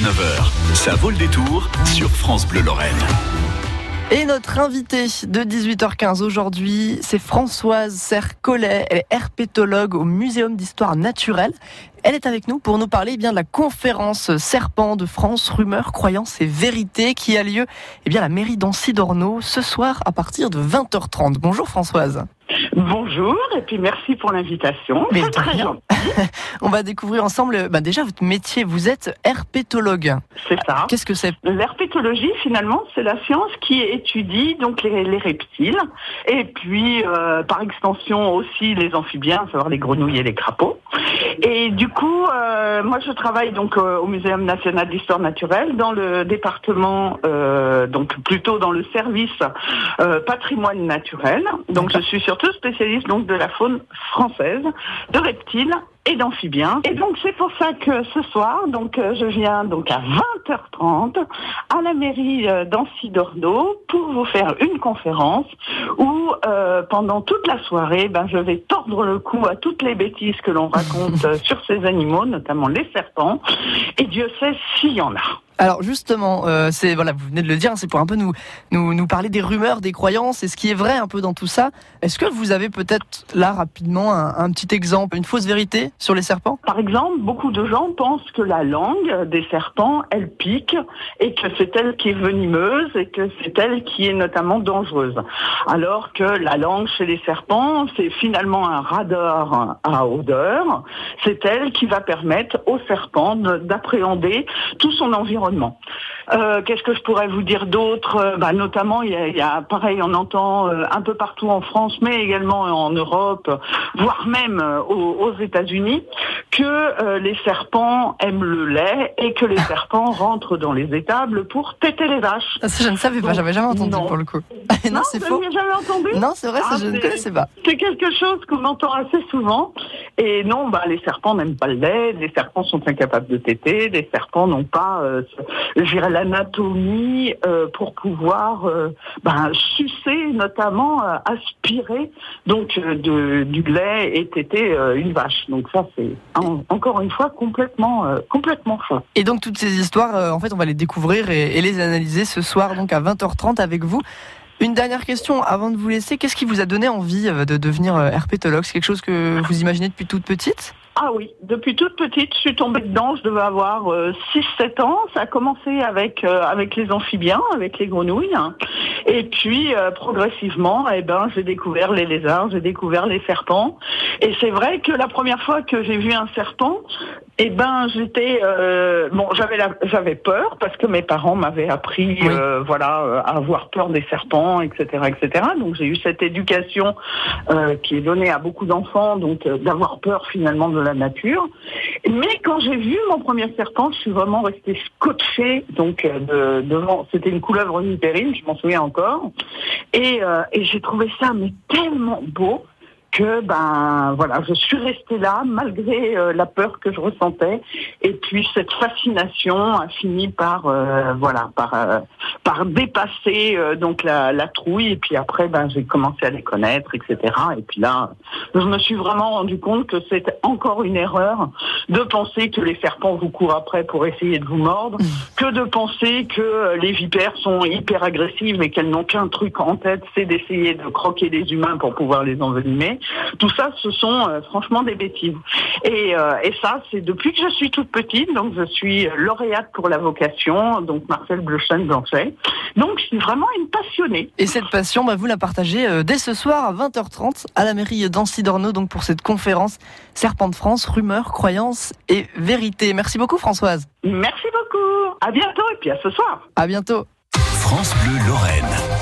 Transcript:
19h, ça vaut le détour sur France Bleu Lorraine. Et notre invitée de 18h15 aujourd'hui, c'est Françoise Sercollet. Elle est herpétologue au Muséum d'histoire naturelle. Elle est avec nous pour nous parler eh bien de la conférence Serpent de France, rumeurs, croyances et vérités qui a lieu eh bien, à la mairie d'Ancy d'Orneau ce soir à partir de 20h30. Bonjour Françoise. Bonjour et puis merci pour l'invitation. C'est très gentil. On va découvrir ensemble bah déjà votre métier. Vous êtes herpétologue. C'est ça. Qu'est-ce que c'est? L'herpétologie finalement c'est la science qui étudie donc les, reptiles et puis euh, par extension aussi les amphibiens, à savoir les grenouilles et les crapauds. Et du coup, euh, moi je travaille donc euh, au Muséum national d'histoire naturelle dans le département, donc plutôt dans le service patrimoine naturel. Donc je suis surtout spécialiste donc de la faune française, de reptiles et d'amphibiens. Et donc c'est pour ça que ce soir, donc euh, je viens donc à 20h30 à la mairie euh, d'Ancy d'Orneau pour vous faire une conférence où euh, pendant toute la soirée, ben je vais tordre le cou à toutes les bêtises que l'on raconte sur ces animaux, notamment les serpents. Et Dieu sait s'il y en a. Alors justement, euh, c'est voilà, vous venez de le dire, c'est pour un peu nous, nous parler des rumeurs, des croyances et ce qui est vrai un peu dans tout ça. Est-ce que vous avez peut-être là rapidement un, petit exemple, une fausse vérité sur les serpents? Par exemple, beaucoup de gens pensent que la langue des serpents, elle pique et que c'est elle qui est venimeuse et que c'est elle qui est notamment dangereuse. Alors que la langue chez les serpents, c'est finalement un radar à odeur. C'est elle qui va permettre au serpent d'appréhender tout son environnement l'environnement euh, qu'est-ce que je pourrais vous dire d'autre euh, bah, Notamment, il y, a, pareil, on entend euh, un peu partout en France, mais également en Europe, voire même aux, États-Unis, que les serpents aiment le lait et que les serpents rentrent dans les étables pour têter les vaches. Ah, ça, je ne savais pas, j'avais jamais entendu pour le coup. non, c'est faux. jamais entendu Non, c'est vrai, ça, je ne ah, connaissais pas. C'est quelque chose qu'on entend assez souvent. Et non, bah, les serpents n'aiment pas le lait, les serpents sont incapables de téter, les serpents n'ont pas euh, l'anatomie euh, pour pouvoir euh, ben, sucer, notamment euh, aspirer donc de, du lait et téter une vache. Donc ça c'est encore une fois complètement complètement faux. Et donc toutes ces histoires, en fait, on va les découvrir et, et les analyser ce soir donc à 20h30 avec vous. Une dernière question avant de vous laisser. Qu'est-ce qui vous a donné envie de devenir herpétologue? C'est quelque chose que vous imaginez depuis toute petite? Ah oui, depuis toute petite, je suis tombée dedans, je devais avoir 6-7 euh, ans. Ça a commencé avec euh, avec les amphibiens, avec les grenouilles. Et puis euh, progressivement, eh ben j'ai découvert les lézards, j'ai découvert les serpents. Et c'est vrai que la première fois que j'ai vu un serpent, eh ben j'étais bon, j'avais j'avais peur parce que mes parents m'avaient appris voilà à avoir peur des serpents, etc., etc. Donc j'ai eu cette éducation qui est donnée à beaucoup d'enfants, donc d'avoir peur finalement de la nature. Mais quand j'ai vu mon premier serpent, je suis vraiment restée scotchée. Donc euh, devant, c'était une couleuvre utérine, je m'en souviens encore. Et, euh, et j'ai trouvé ça mais tellement beau que ben voilà, je suis restée là malgré euh, la peur que je ressentais. Et puis cette fascination a fini par euh, voilà par euh, par dépasser donc la, la, trouille. Et puis après ben j'ai commencé à les connaître etc et puis là je me suis vraiment rendu compte que c'était encore une erreur de penser que les serpents vous courent après pour essayer de vous mordre que de penser que les vipères sont hyper agressives et qu'elles n'ont qu'un truc en tête c'est d'essayer de croquer des humains pour pouvoir les envenimer tout ça, ce sont euh, franchement des bêtises. Et, euh, et ça, c'est depuis que je suis toute petite. Donc, je suis lauréate pour la vocation, donc Marcel Bleuchen-Blanchet. Donc, je suis vraiment une passionnée. Et cette passion, bah, vous la partagez euh, dès ce soir à 20h30 à la mairie d'Ancy d'Orneau, donc pour cette conférence Serpent de France, rumeurs, croyances et vérité. Merci beaucoup, Françoise. Merci beaucoup. À bientôt et puis à ce soir. À bientôt. France Bleu Lorraine.